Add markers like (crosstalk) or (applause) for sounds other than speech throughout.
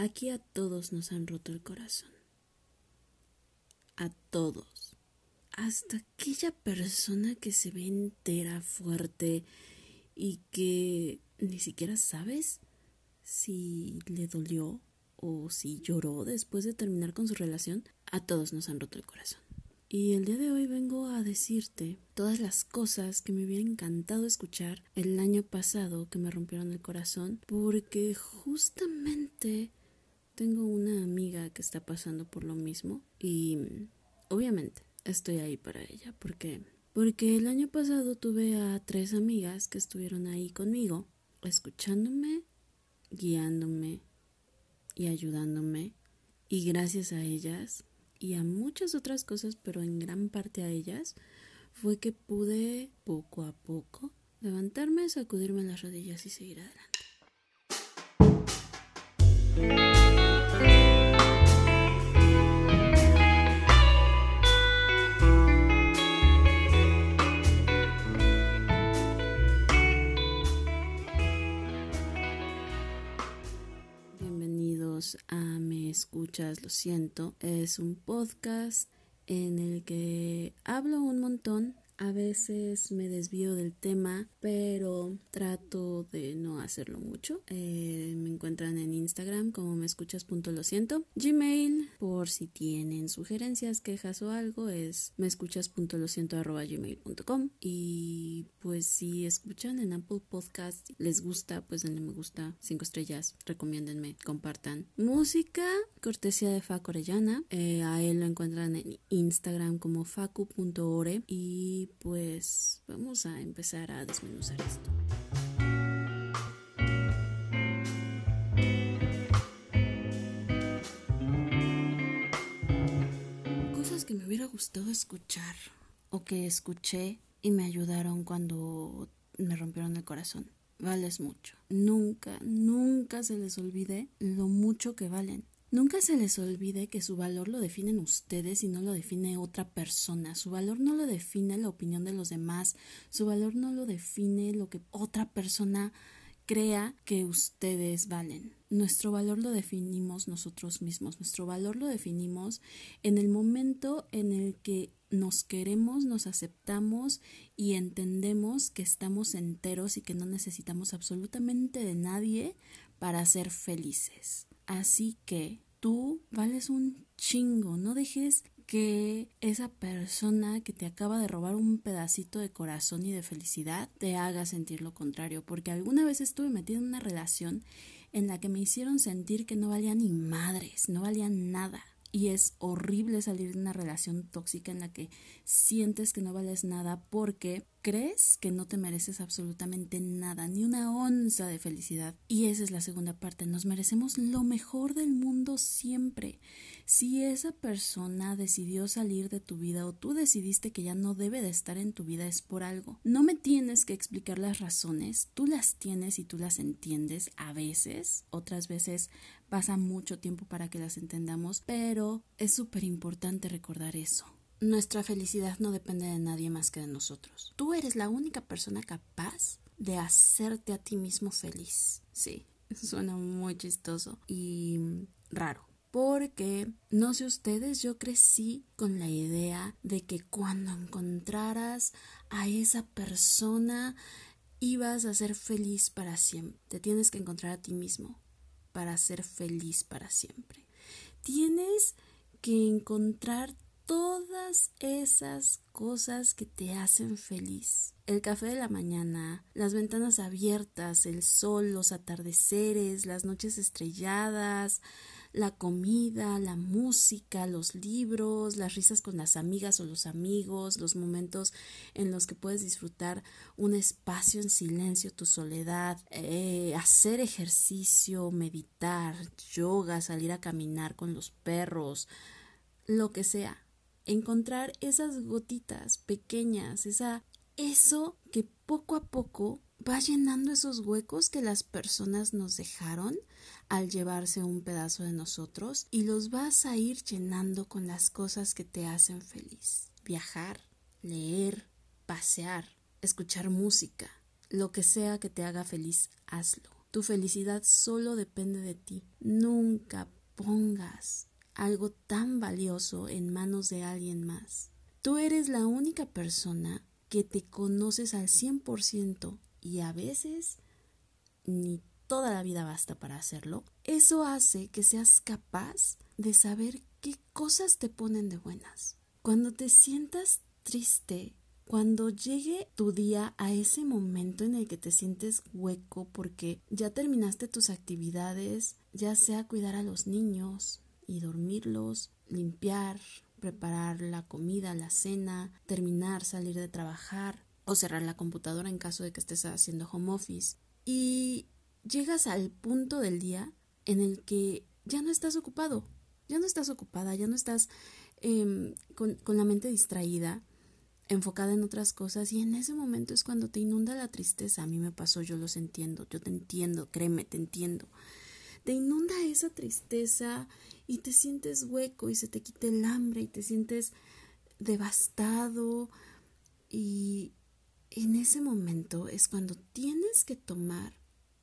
Aquí a todos nos han roto el corazón. A todos. Hasta aquella persona que se ve entera, fuerte y que ni siquiera sabes si le dolió o si lloró después de terminar con su relación, a todos nos han roto el corazón. Y el día de hoy vengo a decirte todas las cosas que me hubiera encantado escuchar el año pasado que me rompieron el corazón, porque justamente tengo una amiga que está pasando por lo mismo y obviamente estoy ahí para ella porque porque el año pasado tuve a tres amigas que estuvieron ahí conmigo escuchándome, guiándome y ayudándome y gracias a ellas y a muchas otras cosas, pero en gran parte a ellas, fue que pude poco a poco levantarme, sacudirme las rodillas y seguir adelante. A Me Escuchas, lo siento. Es un podcast en el que hablo un montón a veces me desvío del tema, pero trato de no hacerlo mucho. Eh, me encuentran en Instagram como me escuchas punto lo siento. Gmail, por si tienen sugerencias, quejas o algo, es me escuchas punto lo siento arroba gmail.com. Y pues si escuchan en Apple Podcast, les gusta, pues denle me gusta, cinco estrellas, recomiéndenme, compartan. Música, cortesía de Facu Orellana. Eh, a él lo encuentran en Instagram como facu.ore y pues vamos a empezar a desmenuzar esto. Cosas que me hubiera gustado escuchar o que escuché y me ayudaron cuando me rompieron el corazón. Vales mucho. Nunca, nunca se les olvide lo mucho que valen. Nunca se les olvide que su valor lo definen ustedes y no lo define otra persona. Su valor no lo define la opinión de los demás. Su valor no lo define lo que otra persona crea que ustedes valen. Nuestro valor lo definimos nosotros mismos. Nuestro valor lo definimos en el momento en el que nos queremos, nos aceptamos y entendemos que estamos enteros y que no necesitamos absolutamente de nadie para ser felices. Así que tú vales un chingo, no dejes que esa persona que te acaba de robar un pedacito de corazón y de felicidad te haga sentir lo contrario, porque alguna vez estuve metida en una relación en la que me hicieron sentir que no valía ni madres, no valía nada. Y es horrible salir de una relación tóxica en la que sientes que no vales nada porque crees que no te mereces absolutamente nada, ni una onza de felicidad. Y esa es la segunda parte, nos merecemos lo mejor del mundo siempre. Si esa persona decidió salir de tu vida o tú decidiste que ya no debe de estar en tu vida es por algo. No me tienes que explicar las razones, tú las tienes y tú las entiendes a veces, otras veces pasa mucho tiempo para que las entendamos, pero es súper importante recordar eso. Nuestra felicidad no depende de nadie más que de nosotros. Tú eres la única persona capaz de hacerte a ti mismo feliz. Sí, (laughs) suena muy chistoso y raro porque no sé ustedes, yo crecí con la idea de que cuando encontraras a esa persona ibas a ser feliz para siempre. Te tienes que encontrar a ti mismo para ser feliz para siempre. Tienes que encontrar todas esas cosas que te hacen feliz. El café de la mañana, las ventanas abiertas, el sol, los atardeceres, las noches estrelladas, la comida, la música, los libros, las risas con las amigas o los amigos, los momentos en los que puedes disfrutar un espacio en silencio, tu soledad, eh, hacer ejercicio, meditar, yoga, salir a caminar con los perros, lo que sea. Encontrar esas gotitas pequeñas, esa, eso que poco a poco va llenando esos huecos que las personas nos dejaron al llevarse un pedazo de nosotros y los vas a ir llenando con las cosas que te hacen feliz. Viajar, leer, pasear, escuchar música, lo que sea que te haga feliz, hazlo. Tu felicidad solo depende de ti. Nunca pongas algo tan valioso en manos de alguien más. Tú eres la única persona que te conoces al 100% y a veces ni toda la vida basta para hacerlo. Eso hace que seas capaz de saber qué cosas te ponen de buenas. Cuando te sientas triste, cuando llegue tu día a ese momento en el que te sientes hueco porque ya terminaste tus actividades, ya sea cuidar a los niños y dormirlos, limpiar, preparar la comida, la cena, terminar, salir de trabajar o cerrar la computadora en caso de que estés haciendo home office. Y llegas al punto del día en el que ya no estás ocupado, ya no estás ocupada, ya no estás em, con, con la mente distraída, enfocada en otras cosas y en ese momento es cuando te inunda la tristeza. A mí me pasó, yo los entiendo, yo te entiendo, créeme, te entiendo. Te inunda esa tristeza y te sientes hueco y se te quita el hambre y te sientes devastado y en ese momento es cuando tienes que tomar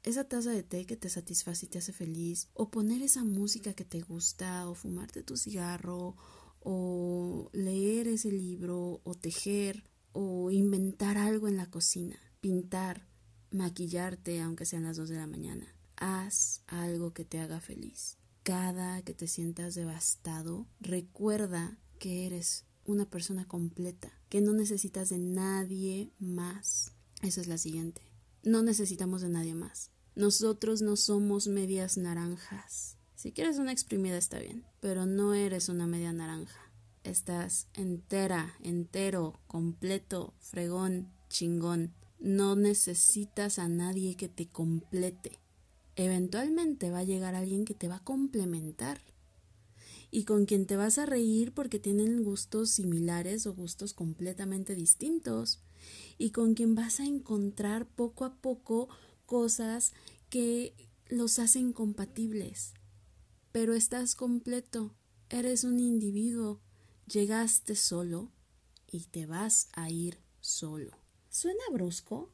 esa taza de té que te satisface y te hace feliz, o poner esa música que te gusta, o fumarte tu cigarro, o leer ese libro, o tejer, o inventar algo en la cocina, pintar, maquillarte aunque sean las dos de la mañana. Haz algo que te haga feliz. Cada que te sientas devastado, recuerda que eres una persona completa, que no necesitas de nadie más. Esa es la siguiente. No necesitamos de nadie más. Nosotros no somos medias naranjas. Si quieres una exprimida está bien, pero no eres una media naranja. Estás entera, entero, completo, fregón, chingón. No necesitas a nadie que te complete. Eventualmente va a llegar alguien que te va a complementar y con quien te vas a reír porque tienen gustos similares o gustos completamente distintos y con quien vas a encontrar poco a poco cosas que los hacen compatibles. Pero estás completo, eres un individuo, llegaste solo y te vas a ir solo. ¿Suena brusco?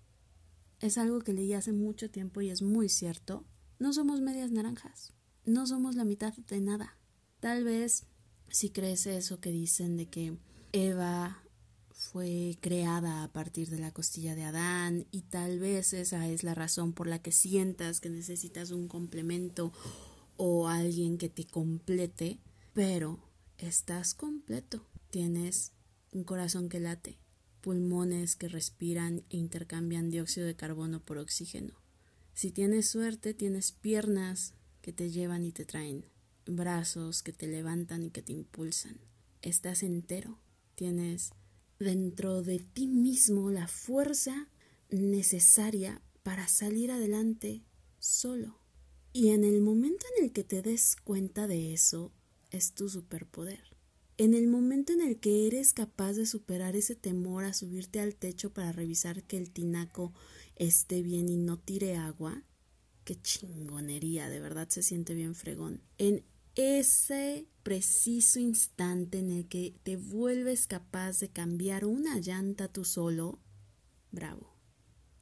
Es algo que leí hace mucho tiempo y es muy cierto. No somos medias naranjas, no somos la mitad de nada. Tal vez si crees eso que dicen de que Eva fue creada a partir de la costilla de Adán y tal vez esa es la razón por la que sientas que necesitas un complemento o alguien que te complete, pero estás completo. Tienes un corazón que late, pulmones que respiran e intercambian dióxido de carbono por oxígeno. Si tienes suerte, tienes piernas que te llevan y te traen, brazos que te levantan y que te impulsan. Estás entero. Tienes dentro de ti mismo la fuerza necesaria para salir adelante solo. Y en el momento en el que te des cuenta de eso, es tu superpoder. En el momento en el que eres capaz de superar ese temor a subirte al techo para revisar que el tinaco esté bien y no tire agua, qué chingonería, de verdad se siente bien fregón. En ese preciso instante en el que te vuelves capaz de cambiar una llanta tú solo, bravo.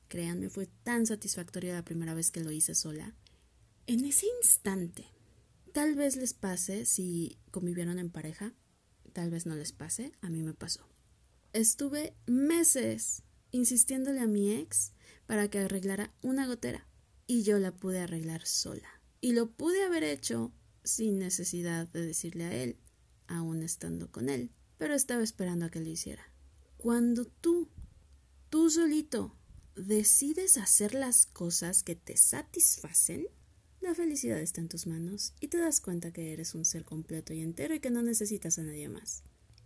Créanme, fue tan satisfactorio la primera vez que lo hice sola. En ese instante, tal vez les pase si convivieron en pareja, tal vez no les pase, a mí me pasó. Estuve meses insistiéndole a mi ex para que arreglara una gotera y yo la pude arreglar sola. Y lo pude haber hecho sin necesidad de decirle a él, aún estando con él, pero estaba esperando a que lo hiciera. Cuando tú, tú solito, decides hacer las cosas que te satisfacen, la felicidad está en tus manos y te das cuenta que eres un ser completo y entero y que no necesitas a nadie más.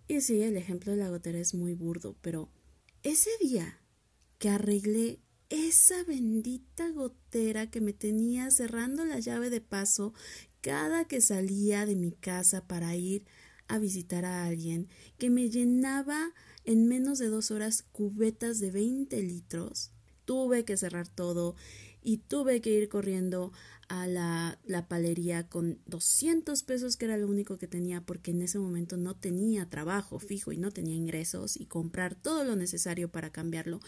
Y sí, el ejemplo de la gotera es muy burdo, pero ese día que arreglé esa bendita gotera que me tenía cerrando la llave de paso cada que salía de mi casa para ir a visitar a alguien que me llenaba en menos de dos horas cubetas de 20 litros, tuve que cerrar todo y tuve que ir corriendo a la, la palería con 200 pesos que era lo único que tenía porque en ese momento no tenía trabajo fijo y no tenía ingresos y comprar todo lo necesario para cambiarlo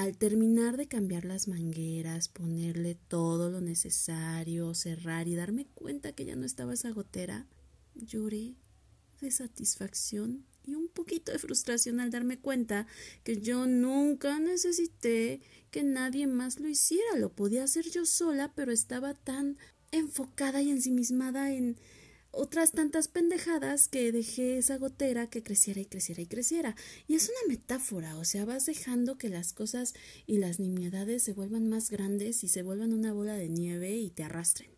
Al terminar de cambiar las mangueras, ponerle todo lo necesario, cerrar y darme cuenta que ya no estaba esa gotera, lloré de satisfacción y un poquito de frustración al darme cuenta que yo nunca necesité que nadie más lo hiciera. Lo podía hacer yo sola, pero estaba tan enfocada y ensimismada en otras tantas pendejadas que dejé esa gotera que creciera y creciera y creciera. Y es una metáfora, o sea, vas dejando que las cosas y las nimiedades se vuelvan más grandes y se vuelvan una bola de nieve y te arrastren.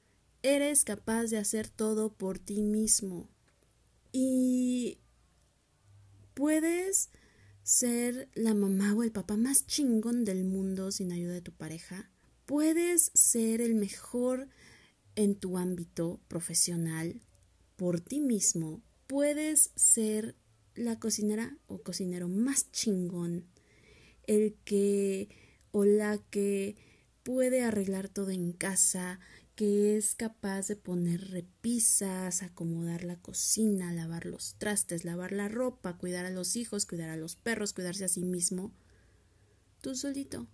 Eres capaz de hacer todo por ti mismo. Y puedes ser la mamá o el papá más chingón del mundo sin ayuda de tu pareja. Puedes ser el mejor en tu ámbito profesional por ti mismo, puedes ser la cocinera o cocinero más chingón, el que o la que puede arreglar todo en casa, que es capaz de poner repisas, acomodar la cocina, lavar los trastes, lavar la ropa, cuidar a los hijos, cuidar a los perros, cuidarse a sí mismo. Tú solito.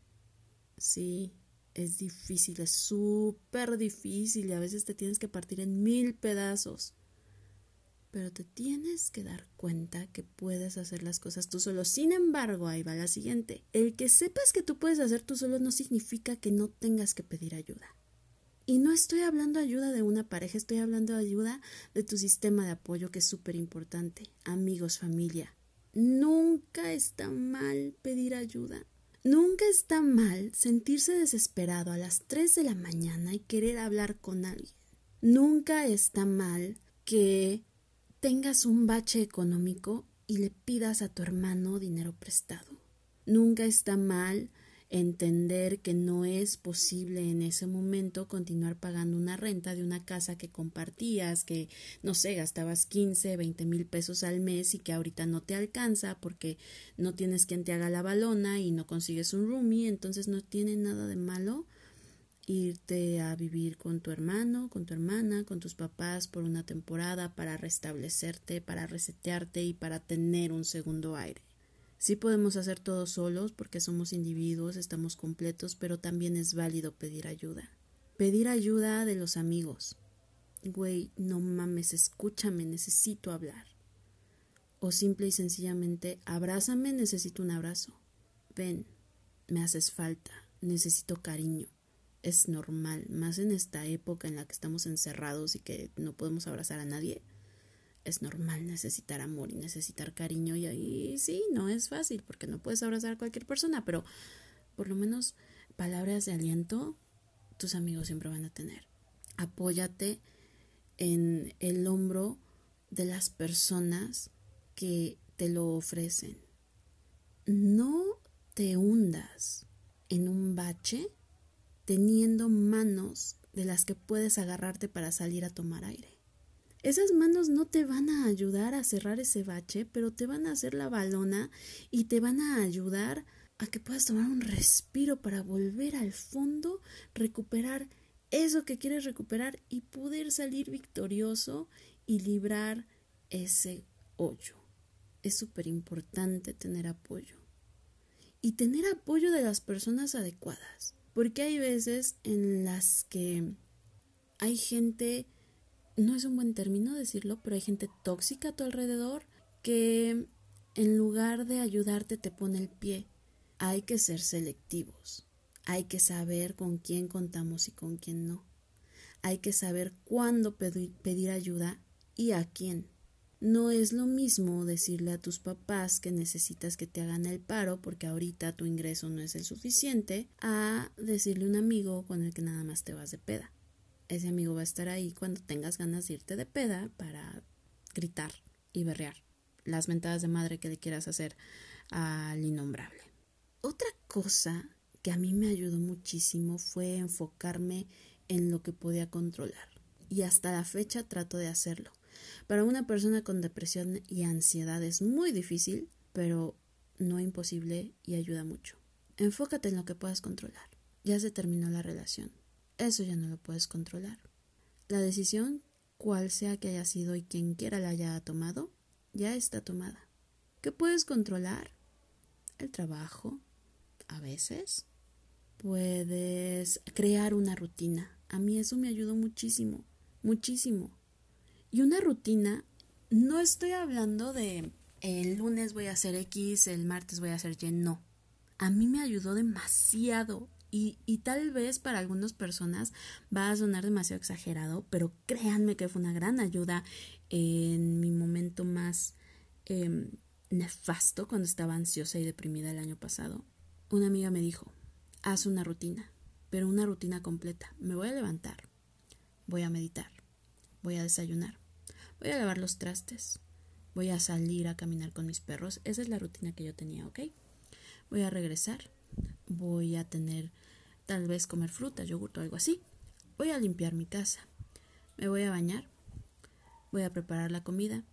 Sí, es difícil, es súper difícil y a veces te tienes que partir en mil pedazos. Pero te tienes que dar cuenta que puedes hacer las cosas tú solo. Sin embargo, ahí va la siguiente. El que sepas que tú puedes hacer tú solo no significa que no tengas que pedir ayuda. Y no estoy hablando ayuda de una pareja, estoy hablando de ayuda de tu sistema de apoyo, que es súper importante. Amigos, familia. Nunca está mal pedir ayuda. Nunca está mal sentirse desesperado a las 3 de la mañana y querer hablar con alguien. Nunca está mal que tengas un bache económico y le pidas a tu hermano dinero prestado. Nunca está mal entender que no es posible en ese momento continuar pagando una renta de una casa que compartías, que no sé, gastabas 15, 20 mil pesos al mes y que ahorita no te alcanza porque no tienes quien te haga la balona y no consigues un roomie, entonces no tiene nada de malo irte a vivir con tu hermano, con tu hermana, con tus papás por una temporada para restablecerte, para resetearte y para tener un segundo aire. Sí podemos hacer todo solos porque somos individuos, estamos completos, pero también es válido pedir ayuda. Pedir ayuda de los amigos. Güey, no mames, escúchame, necesito hablar. O simple y sencillamente, abrázame, necesito un abrazo. Ven, me haces falta, necesito cariño. Es normal, más en esta época en la que estamos encerrados y que no podemos abrazar a nadie es normal necesitar amor y necesitar cariño y ahí sí, no es fácil porque no puedes abrazar a cualquier persona, pero por lo menos palabras de aliento tus amigos siempre van a tener. Apóyate en el hombro de las personas que te lo ofrecen. No te hundas en un bache teniendo manos de las que puedes agarrarte para salir a tomar aire. Esas manos no te van a ayudar a cerrar ese bache, pero te van a hacer la balona y te van a ayudar a que puedas tomar un respiro para volver al fondo, recuperar eso que quieres recuperar y poder salir victorioso y librar ese hoyo. Es súper importante tener apoyo. Y tener apoyo de las personas adecuadas. Porque hay veces en las que hay gente no es un buen término decirlo, pero hay gente tóxica a tu alrededor que en lugar de ayudarte te pone el pie. Hay que ser selectivos. Hay que saber con quién contamos y con quién no. Hay que saber cuándo pedir, ayuda y a quién. No es lo mismo decirle a tus papás que necesitas que te hagan el paro porque ahorita tu ingreso no es el suficiente a decirle a un amigo con el que nada más te vas de peda ese amigo va a estar ahí cuando tengas ganas de irte de peda para gritar y berrear las mentadas de madre que le quieras hacer al innombrable. Otra cosa que a mí me ayudó muchísimo fue enfocarme en lo que podía controlar. Y hasta la fecha trato de hacerlo. Para una persona con depresión y ansiedad es muy difícil, pero no imposible y ayuda mucho. Enfócate en lo que puedas controlar. Ya se terminó la relación. Eso ya no lo puedes controlar. La decisión, cual sea que haya sido y quien quiera la haya tomado, ya está tomada. ¿Qué puedes controlar? El trabajo, a veces puedes crear una rutina. A mí eso me ayudó muchísimo, muchísimo. Y una rutina, no estoy hablando de el lunes voy a hacer X, el martes voy a hacer Y, no. A mí me ayudó demasiado y, y, tal vez para algunas personas va a sonar demasiado exagerado, pero créanme que fue una gran ayuda en mi momento más eh, nefasto cuando estaba ansiosa y deprimida el año pasado. Una amiga me dijo, haz una rutina, pero una rutina completa. Me voy a levantar, voy a meditar, voy a desayunar, voy a lavar los trastes, voy a salir a caminar con mis perros. Esa es la rutina que yo tenía, ¿ok? Voy a regresar, voy a tener tal vez comer fruta, yogur o algo así. Voy a limpiar mi casa. Me voy a bañar. Voy a preparar la comida.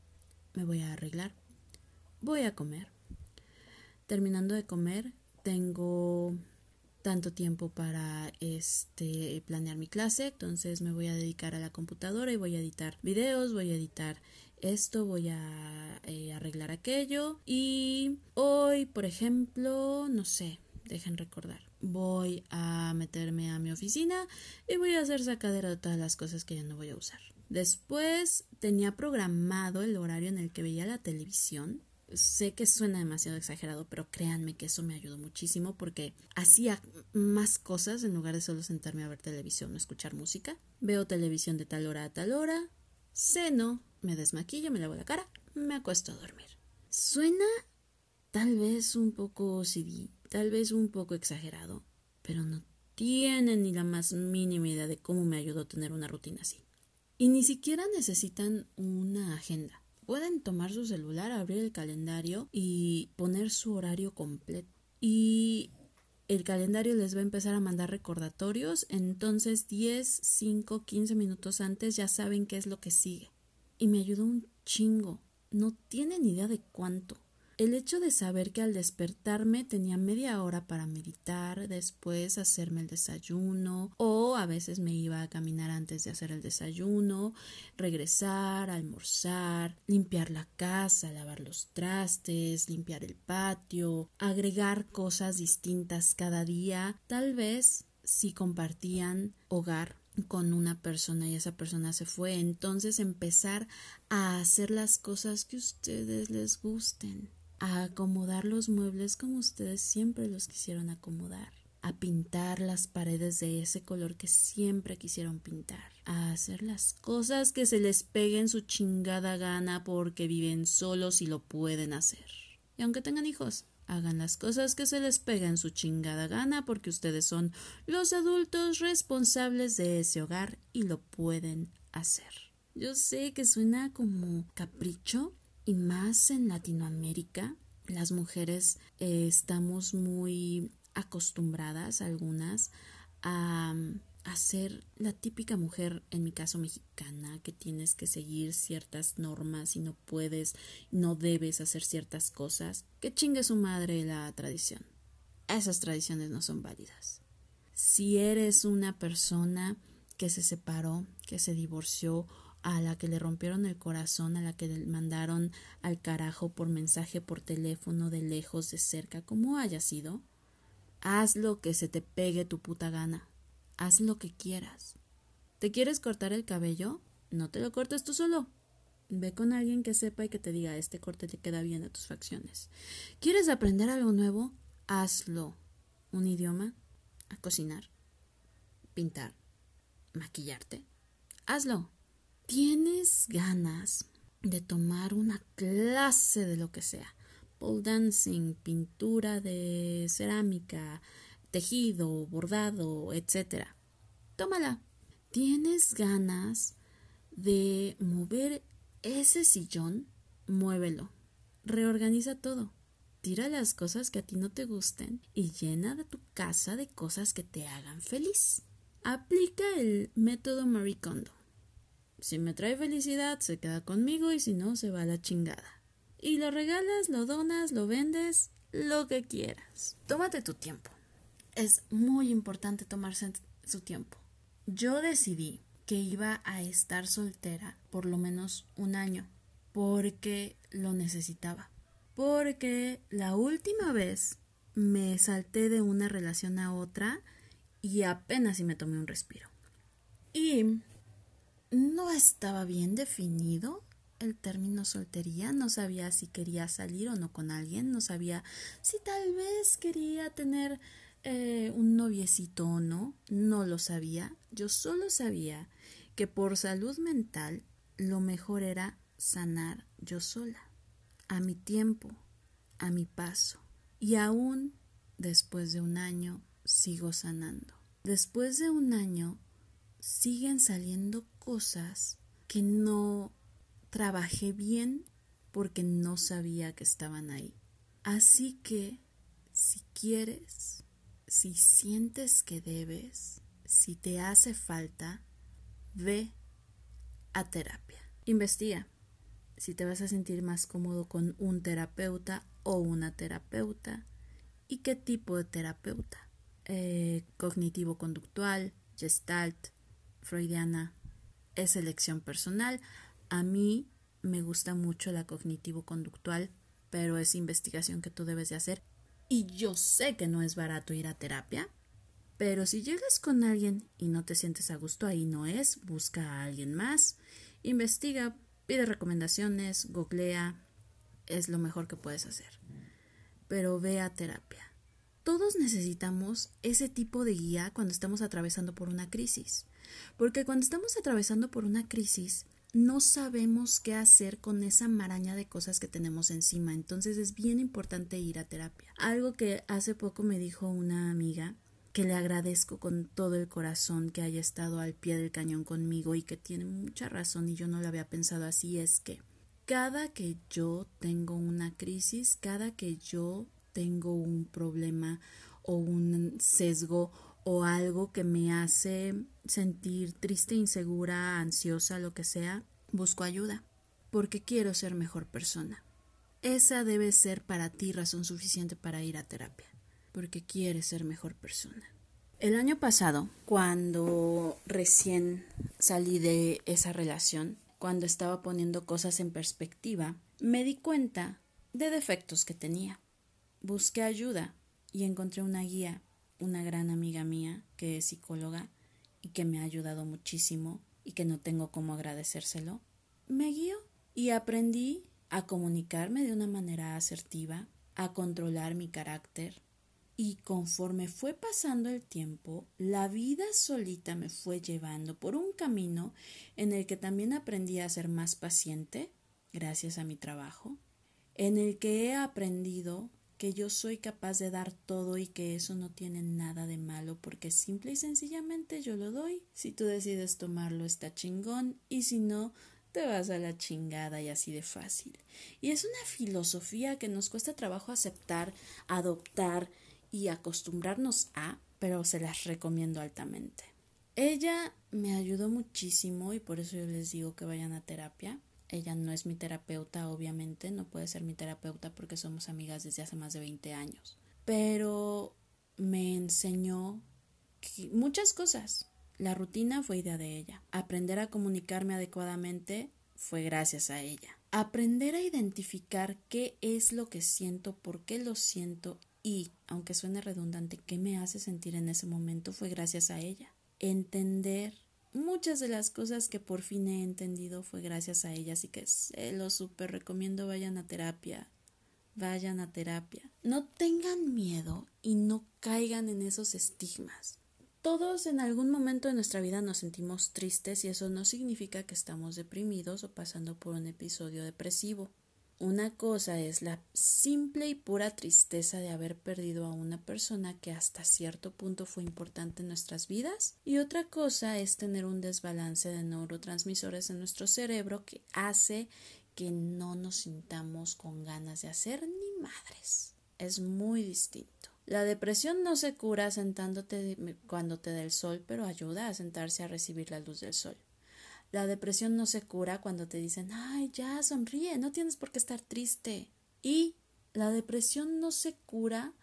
Me voy a arreglar. Voy a comer. Terminando de comer, tengo tanto tiempo para este planear mi clase, entonces me voy a dedicar a la computadora y voy a editar videos, voy a editar esto, voy a eh, arreglar aquello y hoy, por ejemplo, no sé, dejen recordar. Voy a meterme a mi oficina y voy a hacer sacadera de todas las cosas que ya no voy a usar. Después tenía programado el horario en el que veía la televisión. Sé que suena demasiado exagerado, pero créanme que eso me ayudó muchísimo porque hacía más cosas en lugar de solo sentarme a ver televisión o escuchar música. Veo televisión de tal hora a tal hora, ceno, me desmaquillo, me lavo la cara, me acuesto a dormir. Suena tal vez un poco CD, tal vez un poco exagerado, pero no tienen ni la más mínima idea de cómo me ayudó a tener una rutina así. Y ni siquiera necesitan una agenda. Pueden tomar su celular, abrir el calendario y poner su horario completo. Y el calendario les va a empezar a mandar recordatorios, entonces 10, 5, 15 minutos antes ya saben qué es lo que sigue. Y me ayudó un chingo. No tienen idea de cuánto. El hecho de saber que al despertarme tenía media hora para meditar, después hacerme el desayuno, o a veces me iba a caminar antes de hacer el desayuno, regresar, almorzar, limpiar la casa, lavar los trastes, limpiar el patio, agregar cosas distintas cada día, tal vez si compartían hogar con una persona y esa persona se fue, entonces empezar a hacer las cosas que ustedes les gusten a acomodar los muebles como ustedes siempre los quisieron acomodar, a pintar las paredes de ese color que siempre quisieron pintar, a hacer las cosas que se les peguen su chingada gana porque viven solos y lo pueden hacer. Y aunque tengan hijos, hagan las cosas que se les peguen su chingada gana porque ustedes son los adultos responsables de ese hogar y lo pueden hacer. Yo sé que suena como capricho, y más en Latinoamérica, las mujeres eh, estamos muy acostumbradas, algunas, a, a, ser la típica mujer, en mi caso mexicana, que tienes que seguir ciertas normas y no puedes, no debes hacer ciertas cosas. Que chingue su madre la tradición. Esas tradiciones no son válidas. Si eres una persona que se separó, que se divorció a la que le rompieron el corazón, a la que le mandaron al carajo por mensaje, por teléfono, de lejos, de cerca, como haya sido, haz lo que se te pegue tu puta gana. Haz lo que quieras. ¿Te quieres cortar el cabello? No te lo cortes tú solo. Ve con alguien que sepa y que te diga este corte te queda bien a tus facciones. ¿Quieres aprender algo nuevo? Hazlo. ¿Un idioma? A cocinar. Pintar. Maquillarte. Hazlo tienes ganas de tomar una clase de lo que sea, pole dancing, pintura de cerámica, tejido, bordado, etc. Tómala. ¿Tienes ganas de mover ese sillón? Muévelo. Reorganiza todo. Tira las cosas que a ti no te gusten y llena de tu casa de cosas que te hagan feliz. Aplica el método Marie Kondo. Si me trae felicidad, se queda conmigo y si no, se va a la chingada. Y lo regalas, lo donas, lo vendes, lo que quieras. Tómate tu tiempo. Es muy importante tomarse su tiempo. Yo decidí que iba a estar soltera por lo menos un año porque lo necesitaba. Porque la última vez me salté de una relación a otra y apenas si me tomé un respiro. Y no estaba bien definido el término soltería, no sabía si quería salir o no con alguien, no sabía si tal vez quería tener eh, un noviecito o no, no lo sabía, yo solo sabía que por salud mental lo mejor era sanar yo sola, a mi tiempo, a mi paso, y aún después de un año sigo sanando. Después de un año siguen saliendo cosas que no trabajé bien porque no sabía que estaban ahí. Así que, si quieres, si sientes que debes, si te hace falta, ve a terapia. Investiga si te vas a sentir más cómodo con un terapeuta o una terapeuta y qué tipo de terapeuta. Eh, cognitivo-conductual, gestalt, freudiana, es elección personal. A mí me gusta mucho la cognitivo-conductual, pero es investigación que tú debes de hacer. Y yo sé que no es barato ir a terapia, pero si llegas con alguien y no te sientes a gusto, ahí no es, busca a alguien más, investiga, pide recomendaciones, googlea, es lo mejor que puedes hacer. Pero ve a terapia. Todos necesitamos ese tipo de guía cuando estamos atravesando por una crisis. Porque cuando estamos atravesando por una crisis, no sabemos qué hacer con esa maraña de cosas que tenemos encima. Entonces es bien importante ir a terapia. Algo que hace poco me dijo una amiga que le agradezco con todo el corazón que haya estado al pie del cañón conmigo y que tiene mucha razón y yo no lo había pensado así es que cada que yo tengo una crisis, cada que yo tengo un problema o un sesgo o algo que me hace sentir triste, insegura, ansiosa, lo que sea, busco ayuda, porque quiero ser mejor persona. Esa debe ser para ti razón suficiente para ir a terapia, porque quieres ser mejor persona. El año pasado, cuando recién salí de esa relación, cuando estaba poniendo cosas en perspectiva, me di cuenta de defectos que tenía. Busqué ayuda y encontré una guía una gran amiga mía que es psicóloga y que me ha ayudado muchísimo y que no tengo cómo agradecérselo, me guió y aprendí a comunicarme de una manera asertiva, a controlar mi carácter y conforme fue pasando el tiempo, la vida solita me fue llevando por un camino en el que también aprendí a ser más paciente, gracias a mi trabajo, en el que he aprendido que yo soy capaz de dar todo y que eso no tiene nada de malo porque simple y sencillamente yo lo doy. Si tú decides tomarlo está chingón y si no te vas a la chingada y así de fácil. Y es una filosofía que nos cuesta trabajo aceptar, adoptar y acostumbrarnos a, pero se las recomiendo altamente. Ella me ayudó muchísimo y por eso yo les digo que vayan a terapia. Ella no es mi terapeuta, obviamente, no puede ser mi terapeuta porque somos amigas desde hace más de 20 años. Pero me enseñó muchas cosas. La rutina fue idea de ella. Aprender a comunicarme adecuadamente fue gracias a ella. Aprender a identificar qué es lo que siento, por qué lo siento y, aunque suene redundante, qué me hace sentir en ese momento fue gracias a ella. Entender muchas de las cosas que por fin he entendido fue gracias a ella, así que se lo súper recomiendo, vayan a terapia, vayan a terapia. No tengan miedo y no caigan en esos estigmas. Todos en algún momento de nuestra vida nos sentimos tristes y eso no significa que estamos deprimidos o pasando por un episodio depresivo. Una cosa es la simple y pura tristeza de haber perdido a una persona que hasta cierto punto fue importante en nuestras vidas y otra cosa es tener un desbalance de neurotransmisores en nuestro cerebro que hace que no nos sintamos con ganas de hacer ni madres. Es muy distinto. La depresión no se cura sentándote cuando te da el sol, pero ayuda a sentarse a recibir la luz del sol. La depresión no se cura cuando te dicen, ay, ya, sonríe, no tienes por qué estar triste. Y la depresión no se cura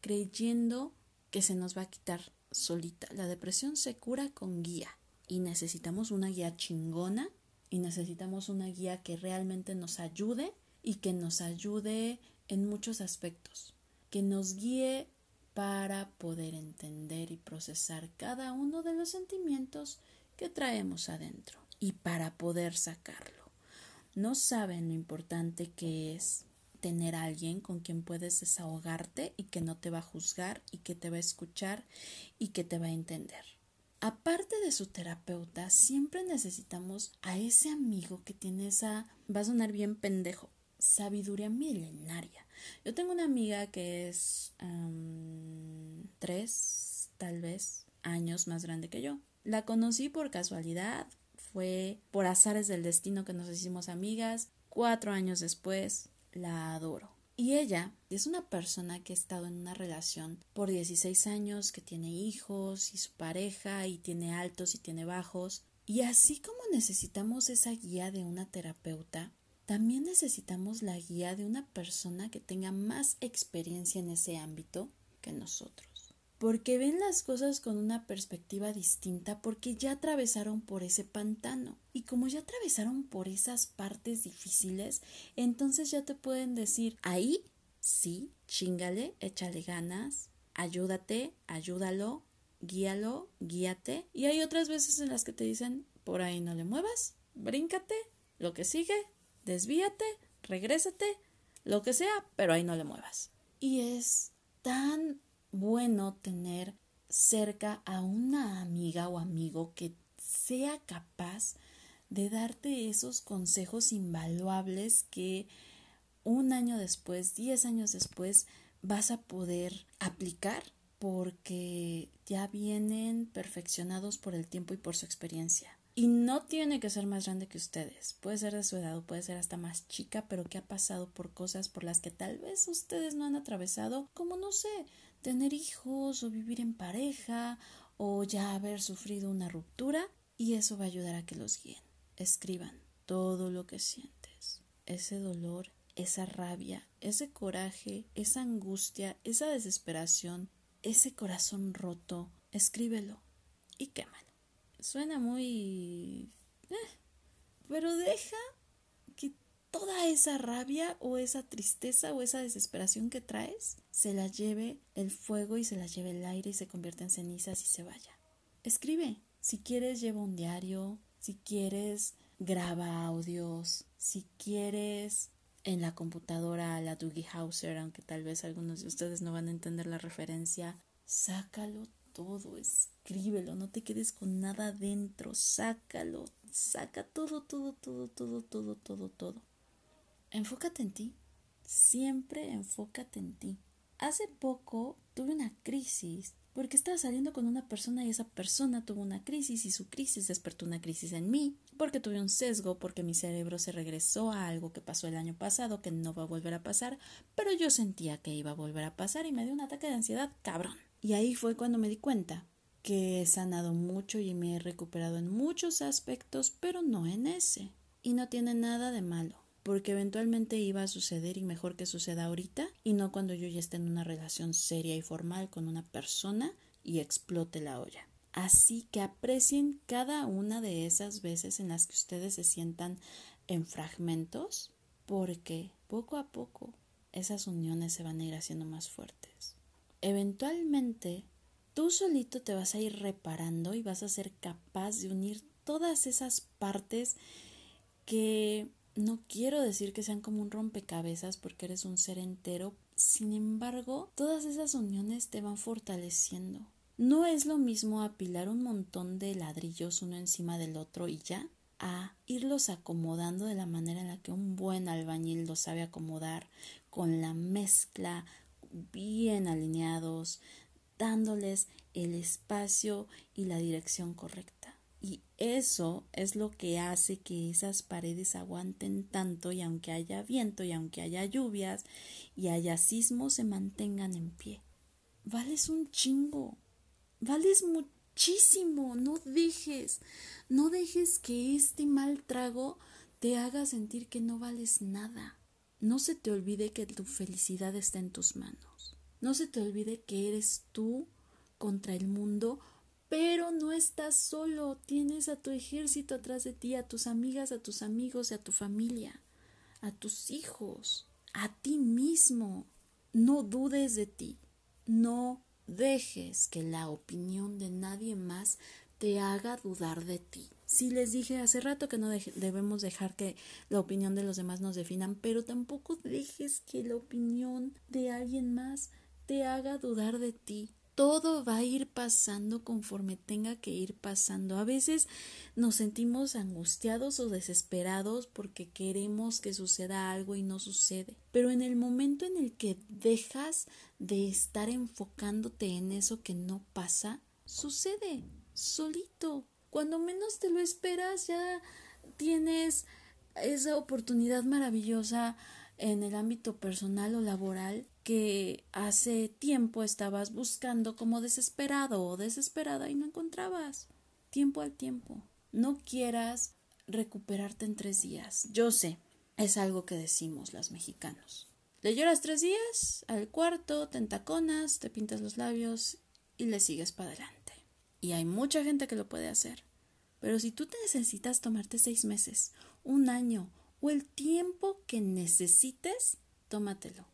creyendo que se nos va a quitar solita. La depresión se cura con guía. Y necesitamos una guía chingona y necesitamos una guía que realmente nos ayude y que nos ayude en muchos aspectos. que nos guíe para poder entender y procesar cada uno de los sentimientos que traemos adentro y para poder sacarlo. No saben lo importante que es tener a alguien con quien puedes desahogarte y que no te va a juzgar y que te va a escuchar y que te va a entender. Aparte de su terapeuta, siempre necesitamos a ese amigo que tiene esa, va a sonar bien pendejo, sabiduría milenaria. Yo tengo una amiga que es tres, tal vez, años más grande que yo. La conocí por casualidad, fue por azares del destino que nos hicimos amigas. Cuatro años después, la adoro. Y ella es una persona que ha estado en una relación por 16 años, que tiene hijos y su pareja y tiene altos y tiene bajos. Y así como necesitamos esa guía de una terapeuta, también necesitamos la guía de una persona que tenga más experiencia en ese ámbito que nosotros. Porque ven las cosas con una perspectiva distinta porque ya atravesaron por ese pantano. Y como ya atravesaron por esas partes difíciles, entonces ya te pueden decir, ahí sí, chingale, échale ganas, ayúdate, ayúdalo, guíalo, guíate. Y hay otras veces en las que te dicen, por ahí no le muevas, bríncate, lo que sigue, desvíate, regrésate, lo que sea, pero ahí no le muevas. Y es tan bueno tener cerca a una amiga o amigo que sea capaz de darte esos consejos invaluables que un año después, diez años después, vas a poder aplicar porque ya vienen perfeccionados por el tiempo y por su experiencia. Y no tiene que ser más grande que ustedes. Puede ser de su edad o puede ser hasta más chica, pero que ha pasado por cosas por las que tal vez ustedes no han atravesado, como no sé, tener hijos o vivir en pareja o ya haber sufrido una ruptura. Y eso va a ayudar a que los guíen. Escriban todo lo que sientes. Ese dolor, esa rabia, ese coraje, esa angustia, esa desesperación, ese corazón roto. Escríbelo y quémalo suena muy... Eh, pero deja toda esa rabia o esa tristeza o esa desesperación que traes se la lleve el fuego y se la lleve el aire y se convierta en cenizas y se vaya. Escribe. Si quieres, lleva un diario. Si quieres, graba audios. Si quieres, en la computadora la Dougie Hauser, aunque tal vez algunos de ustedes no van a entender la referencia, sácalo todo, escríbelo, no te quedes con nada dentro, sácalo, saca todo, todo, todo, todo, todo, todo, todo. Enfócate en ti, siempre enfócate en ti. Hace poco tuve una crisis porque estaba saliendo con una persona y esa persona tuvo una crisis y su crisis despertó una crisis en mí, porque tuve un sesgo, porque mi cerebro se regresó a algo que pasó el año pasado que no va a volver a pasar, pero yo sentía que iba a volver a pasar y me dio un ataque de ansiedad cabrón. Y ahí fue cuando me di cuenta que he sanado mucho y me he recuperado en muchos aspectos, pero no en ese. Y no tiene nada de malo, porque eventualmente iba a suceder y mejor que suceda ahorita y no cuando yo ya esté en una relación seria y formal con una persona y explote la olla. Así que aprecien cada una de esas veces en las que ustedes se sientan en fragmentos, porque poco a poco esas uniones se van a ir haciendo más fuertes eventualmente tú solito te vas a ir reparando y vas a ser capaz de unir todas esas partes que no quiero decir que sean como un rompecabezas porque eres un ser entero, sin embargo, todas esas uniones te van fortaleciendo. No es lo mismo apilar un montón de ladrillos uno encima del otro y ya, a irlos acomodando de la manera en la que un buen albañil lo sabe acomodar, con la mezcla, bien alineados, dándoles el espacio y la dirección correcta. Y eso es lo que hace que esas paredes aguanten tanto y aunque haya viento y aunque haya lluvias y haya sismos se mantengan en pie. Vales un chingo. Vales muchísimo. No dejes, no dejes que este mal trago te haga sentir que no vales nada. No se te olvide que tu felicidad está en tus manos. No se te olvide que eres tú contra el mundo, pero no estás solo. Tienes a tu ejército atrás de ti, a tus amigas, a tus amigos a tu familia, a tus hijos, a ti mismo. No dudes de ti. No dejes que la opinión de nadie más te haga dudar de ti. Sí les dije hace rato que no debemos dejar que la opinión de los demás nos definan, pero tampoco dejes que la opinión de alguien más te haga dudar de ti. Todo va a ir pasando conforme tenga que ir pasando. A veces nos sentimos angustiados o desesperados porque queremos que suceda algo y no sucede. Pero en el momento en el que dejas de estar enfocándote en eso que no pasa, sucede solito. Cuando menos te lo esperas ya tienes esa oportunidad maravillosa en el ámbito personal o laboral que hace tiempo estabas buscando como desesperado o desesperada y no encontrabas. Tiempo al tiempo. No quieras recuperarte en tres días. Yo sé, es algo que decimos las mexicanos. Le lloras tres días, al cuarto, te entaconas, te pintas los labios y le sigues para adelante. Y hay mucha gente que lo puede hacer. Pero si tú te necesitas tomarte seis meses, un año o el tiempo que necesites, tómatelo.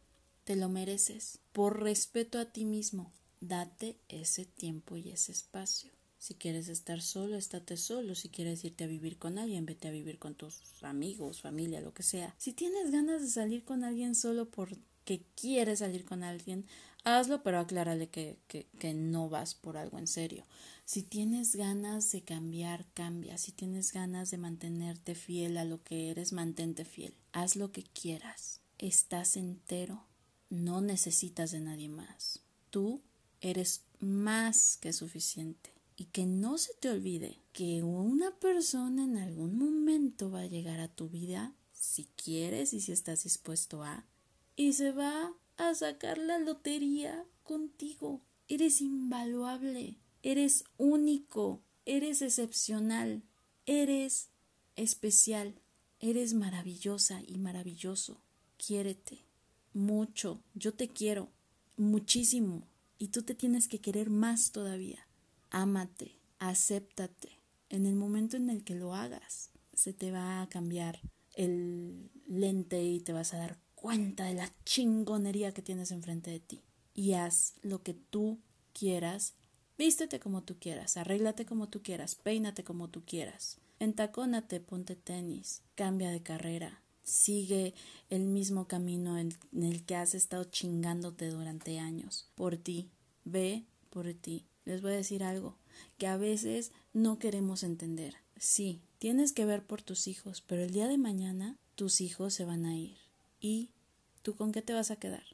Te lo mereces. Por respeto a ti mismo, date ese tiempo y ese espacio. Si quieres estar solo, estate solo. Si quieres irte a vivir con alguien, vete a vivir con tus amigos, familia, lo que sea. Si tienes ganas de salir con alguien solo porque quieres salir con alguien, hazlo, pero aclárale que, que, que no vas por algo en serio. Si tienes ganas de cambiar, cambia. Si tienes ganas de mantenerte fiel a lo que eres, mantente fiel. Haz lo que quieras. Estás entero. No necesitas de nadie más. Tú eres más que suficiente. Y que no se te olvide que una persona en algún momento va a llegar a tu vida, si quieres y si estás dispuesto a, y se va a sacar la lotería contigo. Eres invaluable. Eres único, eres excepcional, eres especial, eres maravillosa y maravilloso. Quiérete mucho, yo te quiero muchísimo y tú te tienes que querer más todavía. Ámate, acéptate. En el momento en el que lo hagas, se te va a cambiar el lente y te vas a dar cuenta de la chingonería que tienes enfrente de ti. Y haz lo que tú quieras Vístete como tú quieras, arréglate como tú quieras, peínate como tú quieras. Entacónate, ponte tenis, cambia de carrera, sigue el mismo camino en el que has estado chingándote durante años. Por ti, ve por ti. Les voy a decir algo que a veces no queremos entender. Sí, tienes que ver por tus hijos, pero el día de mañana tus hijos se van a ir. ¿Y tú con qué te vas a quedar?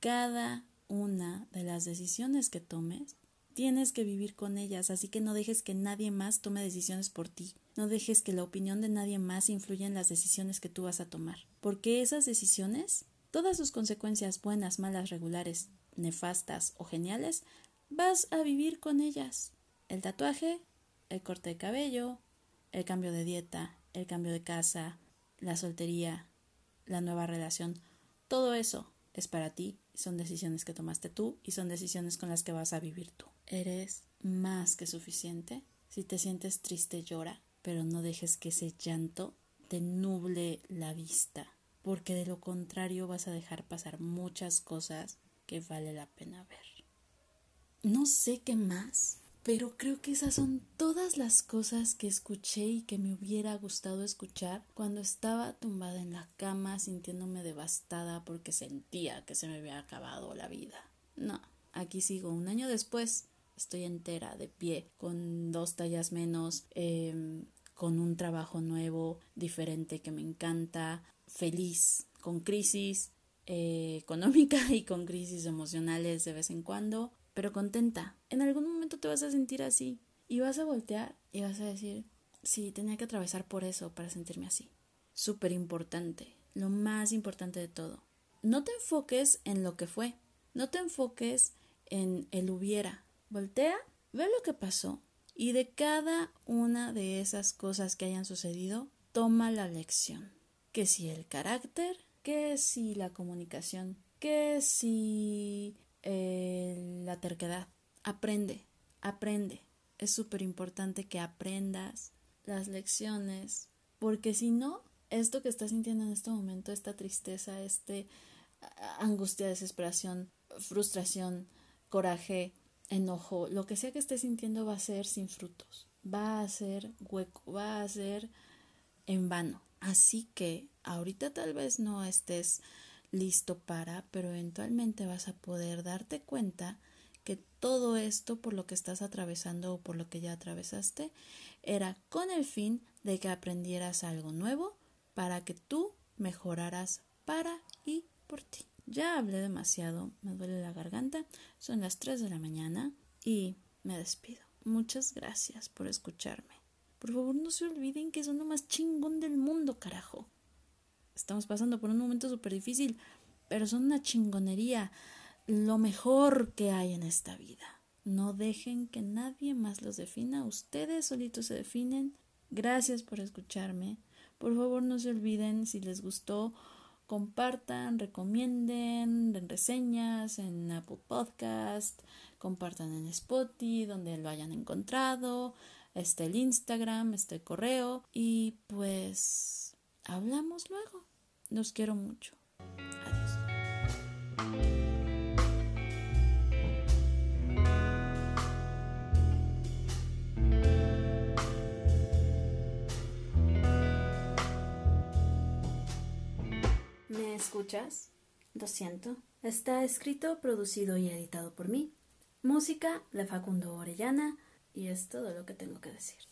Cada una de las decisiones que tomes Tienes que vivir con ellas, así que no dejes que nadie más tome decisiones por ti. No dejes que la opinión de nadie más influya en las decisiones que tú vas a tomar. Porque esas decisiones, todas sus consecuencias buenas, malas, regulares, nefastas o geniales, vas a vivir con ellas. El tatuaje, el corte de cabello, el cambio de dieta, el cambio de casa, la soltería, la nueva relación, todo eso es para ti, son decisiones que tomaste tú y son decisiones con las que vas a vivir tú. Eres más que suficiente. Si te sientes triste, llora, pero no dejes que ese llanto te nuble la vista, porque de lo contrario vas a dejar pasar muchas cosas que vale la pena ver. No sé qué más, pero creo que esas son todas las cosas que escuché y que me hubiera gustado escuchar cuando estaba tumbada en la cama sintiéndome devastada porque sentía que se me había acabado la vida. No, aquí sigo un año después estoy entera, de pie, con dos tallas menos, em, con un trabajo nuevo, diferente que me encanta, feliz, con crisis eh, económica (laughs) y con crisis emocionales de vez en cuando, pero contenta. En algún momento te vas a sentir así y vas a voltear y vas a decir, sí, tenía que atravesar por eso para sentirme así. Súper importante, lo más importante de todo. No te enfoques en lo que fue, no te enfoques en el hubiera, Voltea, ve lo que pasó y de cada una de esas cosas que hayan sucedido, toma la lección. Que si el carácter, que si la comunicación, que si eh, la terquedad. Aprende, aprende. Es súper importante que aprendas las lecciones, porque si no, esto que estás sintiendo en este momento, esta tristeza, este angustia, desesperación, frustración, coraje, enojo, lo que sea que estés sintiendo va a ser sin frutos, va a ser hueco, va a ser en vano. Así que ahorita tal vez no estés listo para, pero eventualmente vas a poder darte cuenta que todo esto por lo que estás atravesando o por lo que ya atravesaste era con el fin de que aprendieras algo nuevo para que tú mejoraras para y por ti. Ya hablé demasiado, me duele la garganta, son las 3 de la mañana y me despido. Muchas gracias por escucharme. Por favor, no se olviden que son lo más chingón del mundo, carajo. Estamos pasando por un momento súper difícil, pero son una chingonería, lo mejor que hay en esta vida. No dejen que nadie más los defina, ustedes solitos se definen. Gracias por escucharme. Por favor, no se olviden si les gustó compartan, recomienden, den reseñas en Apple Podcast, compartan en Spotify, donde lo hayan encontrado, este el Instagram, este correo y pues hablamos luego. Los quiero mucho. Adiós. ¿Me escuchas? Lo siento. Está escrito, producido y editado por mí. Música de Facundo Orellana y es todo lo que tengo que decir.